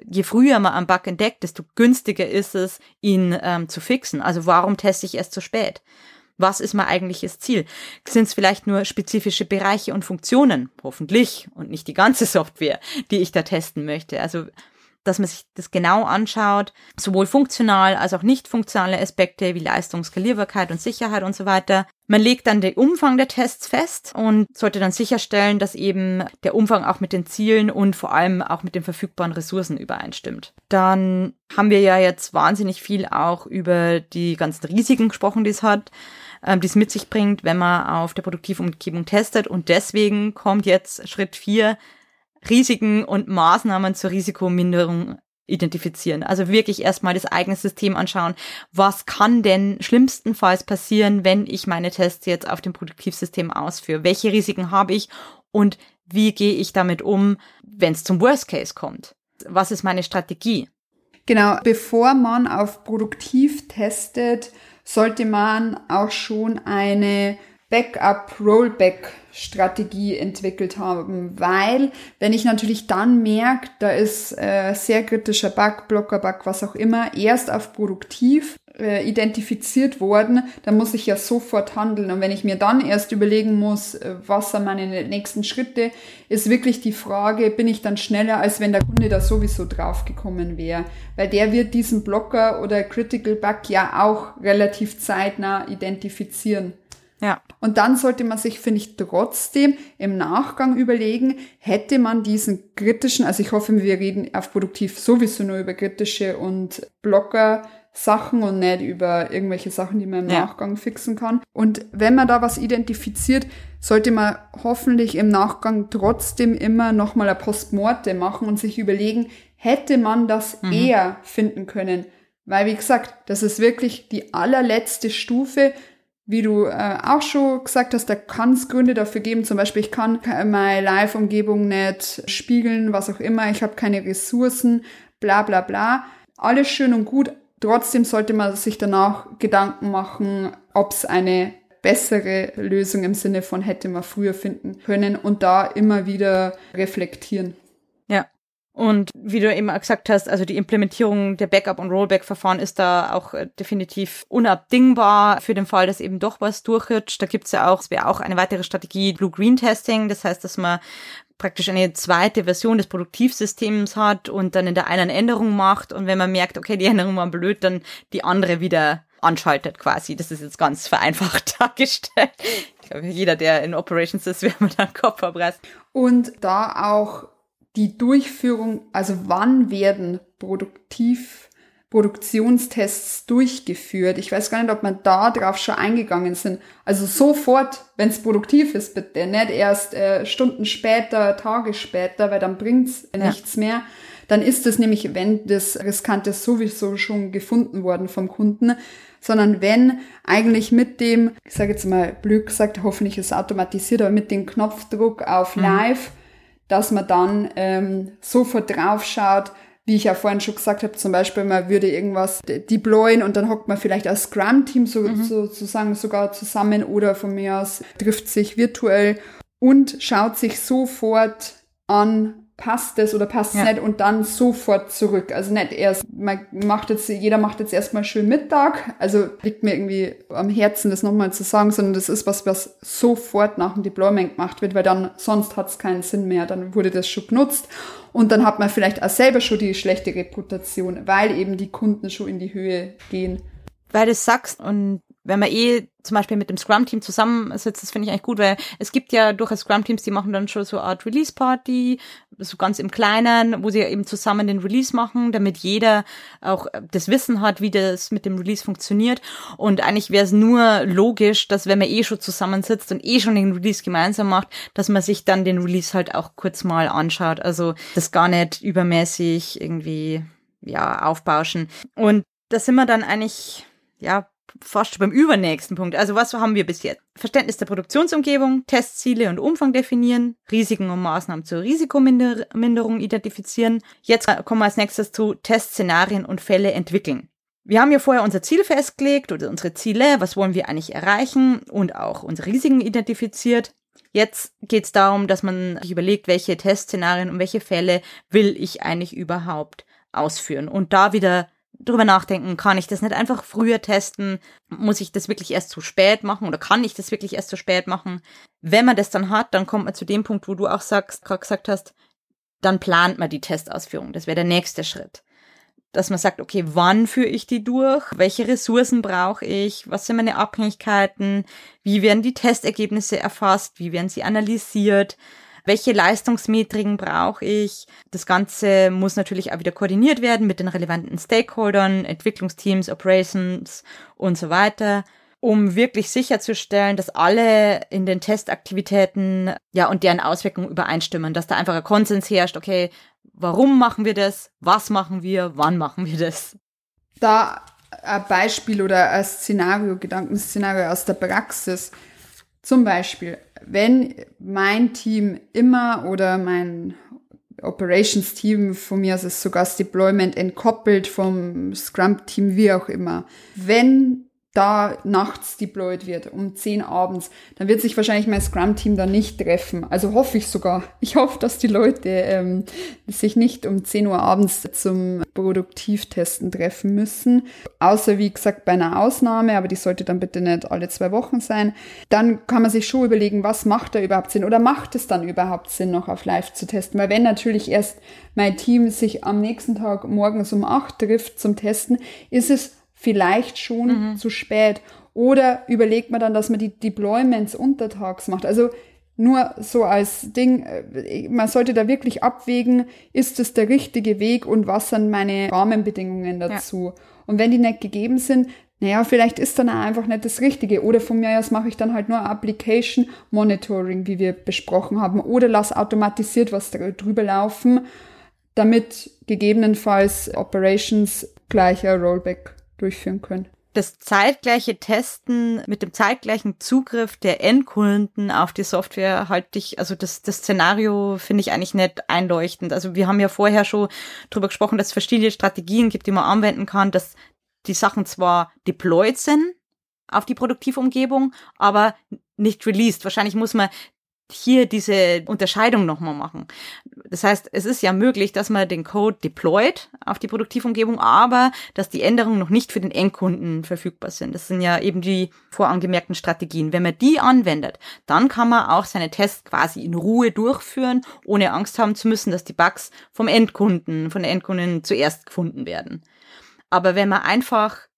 je früher man einen Bug entdeckt, desto günstiger ist es, ihn ähm, zu fixen. Also warum teste ich erst zu spät? Was ist mein eigentliches Ziel? Sind es vielleicht nur spezifische Bereiche und Funktionen? Hoffentlich und nicht die ganze Software, die ich da testen möchte. Also dass man sich das genau anschaut, sowohl funktional als auch nicht funktionale Aspekte wie Leistung, Skalierbarkeit und Sicherheit und so weiter. Man legt dann den Umfang der Tests fest und sollte dann sicherstellen, dass eben der Umfang auch mit den Zielen und vor allem auch mit den verfügbaren Ressourcen übereinstimmt. Dann haben wir ja jetzt wahnsinnig viel auch über die ganzen Risiken gesprochen, die es hat, ähm, die es mit sich bringt, wenn man auf der Produktivumgebung testet. Und deswegen kommt jetzt Schritt vier, Risiken und Maßnahmen zur Risikominderung identifizieren. Also wirklich erstmal das eigene System anschauen. Was kann denn schlimmstenfalls passieren, wenn ich meine Tests jetzt auf dem Produktivsystem ausführe? Welche Risiken habe ich und wie gehe ich damit um, wenn es zum Worst Case kommt? Was ist meine Strategie? Genau, bevor man auf Produktiv testet, sollte man auch schon eine Backup-Rollback-Strategie entwickelt haben, weil wenn ich natürlich dann merke, da ist äh, sehr kritischer Bug, Blocker-Bug, was auch immer, erst auf produktiv äh, identifiziert worden, dann muss ich ja sofort handeln. Und wenn ich mir dann erst überlegen muss, äh, was sind meine nächsten Schritte, ist wirklich die Frage, bin ich dann schneller, als wenn der Kunde da sowieso draufgekommen wäre. Weil der wird diesen Blocker oder Critical Bug ja auch relativ zeitnah identifizieren. Ja. Und dann sollte man sich, finde ich, trotzdem im Nachgang überlegen, hätte man diesen kritischen, also ich hoffe, wir reden auf Produktiv sowieso nur über kritische und Blocker Sachen und nicht über irgendwelche Sachen, die man im. Nachgang fixen kann. Und wenn man da was identifiziert, sollte man hoffentlich im Nachgang trotzdem immer nochmal ein Postmorte machen und sich überlegen, hätte man das mhm. eher finden können? Weil, wie gesagt, das ist wirklich die allerletzte Stufe, wie du äh, auch schon gesagt hast, da kann es Gründe dafür geben. Zum Beispiel, ich kann meine Live-Umgebung nicht spiegeln, was auch immer. Ich habe keine Ressourcen, bla bla bla. Alles schön und gut. Trotzdem sollte man sich danach Gedanken machen, ob es eine bessere Lösung im Sinne von hätte man früher finden können und da immer wieder reflektieren. Und wie du eben auch gesagt hast, also die Implementierung der Backup- und Rollback-Verfahren ist da auch äh, definitiv unabdingbar für den Fall, dass eben doch was durchrutscht. Da gibt's ja auch, es wäre auch eine weitere Strategie, Blue-Green-Testing. Das heißt, dass man praktisch eine zweite Version des Produktivsystems hat und dann in der einen Änderung macht. Und wenn man merkt, okay, die Änderung war blöd, dann die andere wieder anschaltet quasi. Das ist jetzt ganz vereinfacht dargestellt. Ich glaube, jeder, der in Operations ist, wird da den Kopf verbreißt. Und da auch die Durchführung, also wann werden produktiv Produktionstests durchgeführt. Ich weiß gar nicht, ob man da drauf schon eingegangen sind. Also sofort, wenn es produktiv ist, bitte. Nicht erst äh, Stunden später, Tage später, weil dann bringt's ja. nichts mehr. Dann ist es nämlich, wenn das Riskante sowieso schon gefunden worden vom Kunden, sondern wenn eigentlich mit dem, ich sage jetzt mal blöd gesagt, hoffentlich ist es automatisiert, aber mit dem Knopfdruck auf mhm. Dass man dann ähm, sofort drauf schaut, wie ich ja vorhin schon gesagt habe, zum Beispiel, man würde irgendwas deployen und dann hockt man vielleicht als Scrum-Team so, mhm. sozusagen sogar zusammen oder von mir aus trifft sich virtuell und schaut sich sofort an, passt es oder passt es ja. nicht und dann sofort zurück. Also nicht erst, man macht jetzt, jeder macht jetzt erstmal schön Mittag, also liegt mir irgendwie am Herzen, das nochmal zu sagen, sondern das ist was, was sofort nach dem Deployment gemacht wird, weil dann sonst hat es keinen Sinn mehr, dann wurde das schon genutzt und dann hat man vielleicht auch selber schon die schlechte Reputation, weil eben die Kunden schon in die Höhe gehen. Weil du sagst und wenn man eh zum Beispiel mit dem Scrum-Team zusammensitzt, das finde ich eigentlich gut, weil es gibt ja durchaus Scrum-Teams, die machen dann schon so eine Art Release-Party, so ganz im Kleinen, wo sie eben zusammen den Release machen, damit jeder auch das Wissen hat, wie das mit dem Release funktioniert. Und eigentlich wäre es nur logisch, dass wenn man eh schon zusammensitzt und eh schon den Release gemeinsam macht, dass man sich dann den Release halt auch kurz mal anschaut. Also das gar nicht übermäßig irgendwie ja aufbauschen. Und da sind wir dann eigentlich ja fast beim übernächsten Punkt. Also was haben wir bis jetzt? Verständnis der Produktionsumgebung, Testziele und Umfang definieren, Risiken und Maßnahmen zur Risikominderung identifizieren. Jetzt kommen wir als nächstes zu Testszenarien und Fälle entwickeln. Wir haben ja vorher unser Ziel festgelegt oder unsere Ziele, was wollen wir eigentlich erreichen und auch unsere Risiken identifiziert. Jetzt geht es darum, dass man sich überlegt, welche Testszenarien und welche Fälle will ich eigentlich überhaupt ausführen und da wieder drüber nachdenken, kann ich das nicht einfach früher testen? Muss ich das wirklich erst zu spät machen oder kann ich das wirklich erst zu spät machen? Wenn man das dann hat, dann kommt man zu dem Punkt, wo du auch sagst, gerade gesagt hast, dann plant man die Testausführung. Das wäre der nächste Schritt. Dass man sagt, okay, wann führe ich die durch? Welche Ressourcen brauche ich? Was sind meine Abhängigkeiten? Wie werden die Testergebnisse erfasst? Wie werden sie analysiert? Welche Leistungsmetriken brauche ich? Das Ganze muss natürlich auch wieder koordiniert werden mit den relevanten Stakeholdern, Entwicklungsteams, Operations und so weiter um wirklich sicherzustellen, dass alle in den Testaktivitäten ja und deren Auswirkungen übereinstimmen, dass da einfach ein Konsens herrscht, okay, warum machen wir das, was machen wir, wann machen wir das. Da ein Beispiel oder ein Szenario, Gedankenszenario aus der Praxis. Zum Beispiel, wenn mein Team immer oder mein Operations-Team, von mir ist es sogar das Deployment entkoppelt vom Scrum-Team, wie auch immer. Wenn da nachts deployed wird, um 10 abends, dann wird sich wahrscheinlich mein Scrum-Team da nicht treffen. Also hoffe ich sogar. Ich hoffe, dass die Leute ähm, sich nicht um 10 Uhr abends zum Produktivtesten treffen müssen. Außer, wie gesagt, bei einer Ausnahme, aber die sollte dann bitte nicht alle zwei Wochen sein. Dann kann man sich schon überlegen, was macht da überhaupt Sinn oder macht es dann überhaupt Sinn, noch auf Live zu testen? Weil wenn natürlich erst mein Team sich am nächsten Tag morgens um 8 trifft zum Testen, ist es vielleicht schon mhm. zu spät. Oder überlegt man dann, dass man die Deployments untertags macht. Also nur so als Ding, äh, man sollte da wirklich abwägen, ist es der richtige Weg und was sind meine Rahmenbedingungen dazu. Ja. Und wenn die nicht gegeben sind, naja, vielleicht ist dann auch einfach nicht das Richtige. Oder von mir aus mache ich dann halt nur Application Monitoring, wie wir besprochen haben. Oder lass automatisiert was drüber laufen, damit gegebenenfalls Operations gleicher Rollback durchführen können. Das zeitgleiche Testen mit dem zeitgleichen Zugriff der Endkunden auf die Software halte ich, also das, das Szenario finde ich eigentlich nicht einleuchtend. Also wir haben ja vorher schon darüber gesprochen, dass es verschiedene Strategien gibt, die man anwenden kann, dass die Sachen zwar deployed sind auf die Produktivumgebung, aber nicht released. Wahrscheinlich muss man hier diese Unterscheidung nochmal machen. Das heißt, es ist ja möglich, dass man den Code deployt auf die Produktivumgebung, aber dass die Änderungen noch nicht für den Endkunden verfügbar sind. Das sind ja eben die vorangemerkten Strategien. Wenn man die anwendet, dann kann man auch seine Tests quasi in Ruhe durchführen, ohne Angst haben zu müssen, dass die Bugs vom Endkunden, von der Endkundin zuerst gefunden werden. Aber wenn man einfach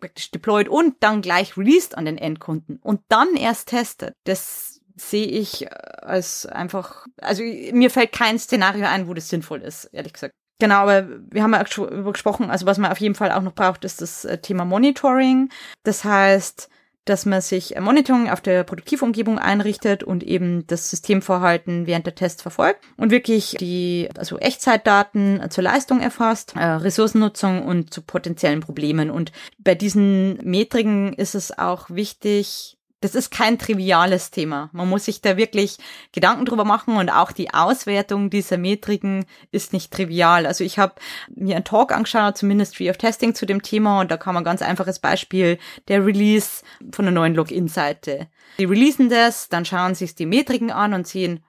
praktisch deployt und dann gleich released an den Endkunden und dann erst testet, das sehe ich äh, als einfach, also mir fällt kein Szenario ein, wo das sinnvoll ist, ehrlich gesagt. Genau, aber wir haben ja schon über gesprochen, also was man auf jeden Fall auch noch braucht, ist das äh, Thema Monitoring. Das heißt, dass man sich Monitoring auf der Produktivumgebung einrichtet und eben das Systemverhalten während der Tests verfolgt und wirklich die also Echtzeitdaten zur Leistung erfasst, äh, Ressourcennutzung und zu potenziellen Problemen. Und bei diesen Metriken ist es auch wichtig, das ist kein triviales Thema. Man muss sich da wirklich Gedanken drüber machen und auch die Auswertung dieser Metriken ist nicht trivial. Also ich habe mir einen Talk angeschaut zum Ministry of Testing zu dem Thema und da kam ein ganz einfaches Beispiel, der Release von einer neuen Login-Seite. Die releasen das, dann schauen sich die Metriken an und sehen,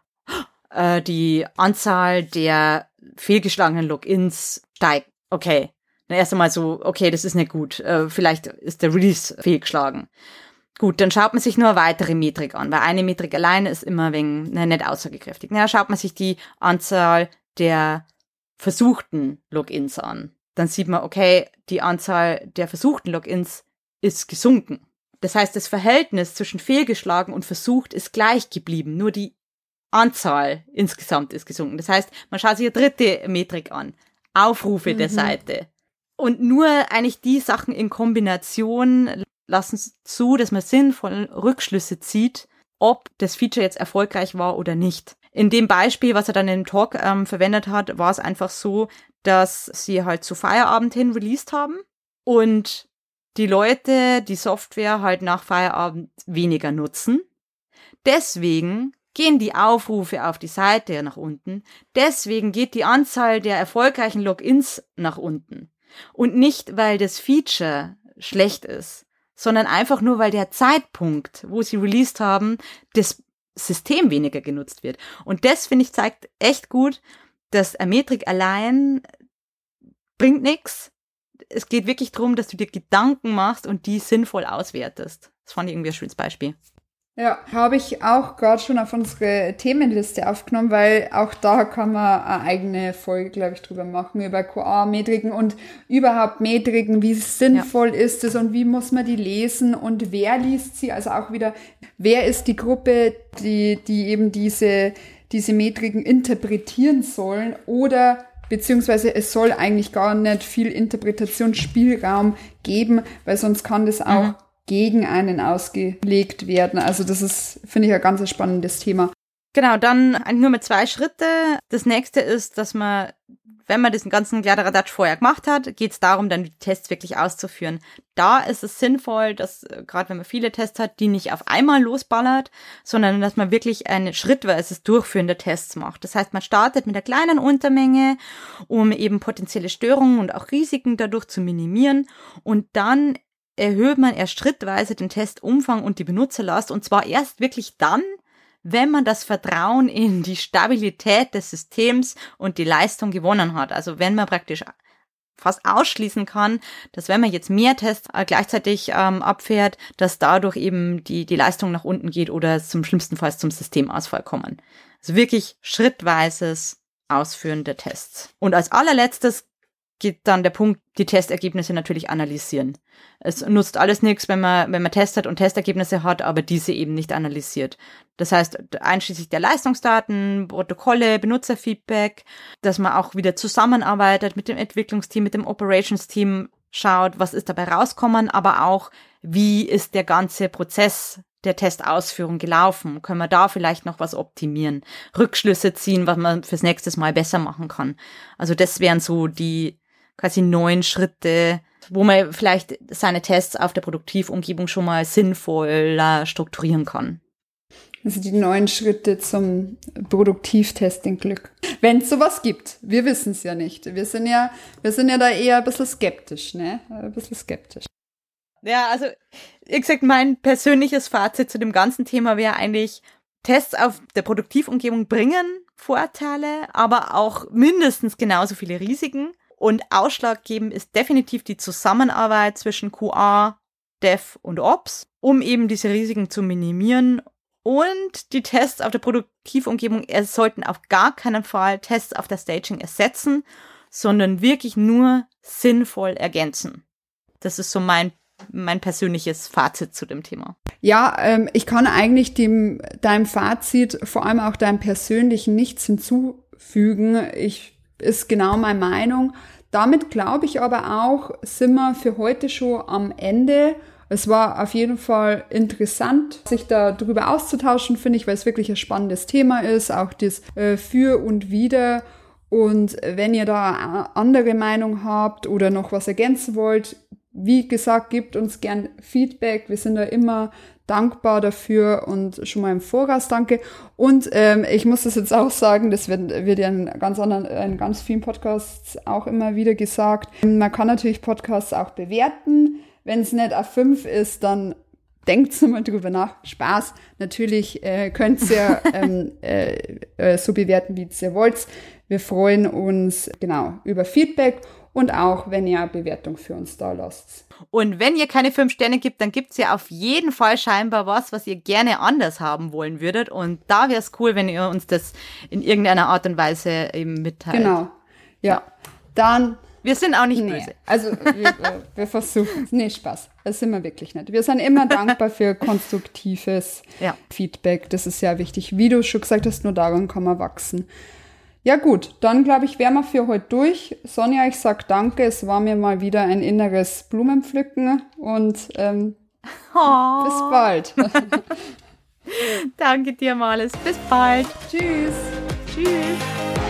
äh, die Anzahl der fehlgeschlagenen Logins steigt. Okay. Dann erst einmal so, okay, das ist nicht gut. Äh, vielleicht ist der Release fehlgeschlagen. Gut, dann schaut man sich nur eine weitere Metrik an, weil eine Metrik alleine ist immer wegen ne, nicht aussagekräftig. Na, schaut man sich die Anzahl der versuchten Logins an. Dann sieht man, okay, die Anzahl der versuchten Logins ist gesunken. Das heißt, das Verhältnis zwischen fehlgeschlagen und versucht ist gleich geblieben. Nur die Anzahl insgesamt ist gesunken. Das heißt, man schaut sich eine dritte Metrik an. Aufrufe mhm. der Seite. Und nur eigentlich die Sachen in Kombination lassen zu, dass man sinnvoll Rückschlüsse zieht, ob das Feature jetzt erfolgreich war oder nicht. In dem Beispiel, was er dann im Talk ähm, verwendet hat, war es einfach so, dass sie halt zu Feierabend hin released haben und die Leute die Software halt nach Feierabend weniger nutzen. Deswegen gehen die Aufrufe auf die Seite nach unten. Deswegen geht die Anzahl der erfolgreichen Logins nach unten. Und nicht, weil das Feature schlecht ist, sondern einfach nur, weil der Zeitpunkt, wo sie released haben, das System weniger genutzt wird. Und das, finde ich, zeigt echt gut, dass eine Metrik allein bringt nichts. Es geht wirklich darum, dass du dir Gedanken machst und die sinnvoll auswertest. Das fand ich irgendwie ein schönes Beispiel. Ja, habe ich auch gerade schon auf unsere Themenliste aufgenommen, weil auch da kann man eine eigene Folge, glaube ich, drüber machen, über QA-Metriken und überhaupt Metriken, wie sinnvoll ja. ist es und wie muss man die lesen und wer liest sie, also auch wieder, wer ist die Gruppe, die, die eben diese, diese Metriken interpretieren sollen oder beziehungsweise es soll eigentlich gar nicht viel Interpretationsspielraum geben, weil sonst kann das auch mhm gegen einen ausgelegt werden. Also das ist, finde ich, ein ganz spannendes Thema. Genau, dann nur mit zwei Schritte. Das nächste ist, dass man, wenn man diesen ganzen Kladderadatsch vorher gemacht hat, geht es darum, dann die Tests wirklich auszuführen. Da ist es sinnvoll, dass, äh, gerade wenn man viele Tests hat, die nicht auf einmal losballert, sondern dass man wirklich ein schrittweises Durchführen der Tests macht. Das heißt, man startet mit einer kleinen Untermenge, um eben potenzielle Störungen und auch Risiken dadurch zu minimieren und dann erhöht man erst schrittweise den Testumfang und die Benutzerlast und zwar erst wirklich dann, wenn man das Vertrauen in die Stabilität des Systems und die Leistung gewonnen hat. Also wenn man praktisch fast ausschließen kann, dass wenn man jetzt mehr Tests äh, gleichzeitig ähm, abfährt, dass dadurch eben die, die Leistung nach unten geht oder zum schlimmsten Fall zum Systemausfall kommen. Also wirklich schrittweises Ausführen der Tests. Und als allerletztes geht dann der Punkt, die Testergebnisse natürlich analysieren. Es nutzt alles nichts, wenn man, wenn man testet und Testergebnisse hat, aber diese eben nicht analysiert. Das heißt, einschließlich der Leistungsdaten, Protokolle, Benutzerfeedback, dass man auch wieder zusammenarbeitet mit dem Entwicklungsteam, mit dem Operations-Team, schaut, was ist dabei rauskommen, aber auch, wie ist der ganze Prozess der Testausführung gelaufen? Können wir da vielleicht noch was optimieren? Rückschlüsse ziehen, was man fürs nächste Mal besser machen kann? Also das wären so die quasi neun Schritte, wo man vielleicht seine Tests auf der Produktivumgebung schon mal sinnvoller strukturieren kann. Also die neun Schritte zum Produktivtesting-Glück. Wenn es sowas gibt. Wir wissen es ja nicht. Wir sind ja, wir sind ja da eher ein bisschen skeptisch, ne? Ein bisschen skeptisch. Ja, also, wie gesagt, mein persönliches Fazit zu dem ganzen Thema wäre eigentlich, Tests auf der Produktivumgebung bringen Vorteile, aber auch mindestens genauso viele Risiken. Und ausschlaggebend ist definitiv die Zusammenarbeit zwischen QA, Dev und Ops, um eben diese Risiken zu minimieren. Und die Tests auf der Produktivumgebung sollten auf gar keinen Fall Tests auf der Staging ersetzen, sondern wirklich nur sinnvoll ergänzen. Das ist so mein mein persönliches Fazit zu dem Thema. Ja, ähm, ich kann eigentlich dem, deinem Fazit, vor allem auch deinem persönlichen, nichts hinzufügen. Ich ist genau meine Meinung. Damit glaube ich aber auch, sind wir für heute schon am Ende. Es war auf jeden Fall interessant, sich da drüber auszutauschen, finde ich, weil es wirklich ein spannendes Thema ist, auch das äh, Für und Wider. Und wenn ihr da andere Meinung habt oder noch was ergänzen wollt, wie gesagt, gebt uns gern Feedback. Wir sind da immer dankbar dafür und schon mal im Voraus danke. Und ähm, ich muss das jetzt auch sagen, das wird, wird ja in ganz anderen, in ganz vielen Podcasts auch immer wieder gesagt. Man kann natürlich Podcasts auch bewerten. Wenn es nicht A5 ist, dann denkt mal drüber nach. Spaß. Natürlich äh, könnt ihr ähm, äh, äh, so bewerten, wie ihr wollt. Wir freuen uns genau über Feedback und auch, wenn ihr Bewertung für uns da lasst. Und wenn ihr keine fünf Sterne gibt, dann gibt's ja auf jeden Fall scheinbar was, was ihr gerne anders haben wollen würdet. Und da wäre es cool, wenn ihr uns das in irgendeiner Art und Weise eben mitteilt. Genau. Ja. Dann. Wir sind auch nicht nee. böse. Also wir, wir versuchen Nee, Spaß. Das sind wir wirklich nicht. Wir sind immer dankbar für konstruktives ja. Feedback. Das ist sehr wichtig. Wie du schon gesagt hast, nur daran kann man wachsen. Ja gut, dann glaube ich, wären wir für heute durch. Sonja, ich sag danke. Es war mir mal wieder ein inneres Blumenpflücken und ähm, oh. bis bald. danke dir, Males. Bis bald. Tschüss. Tschüss.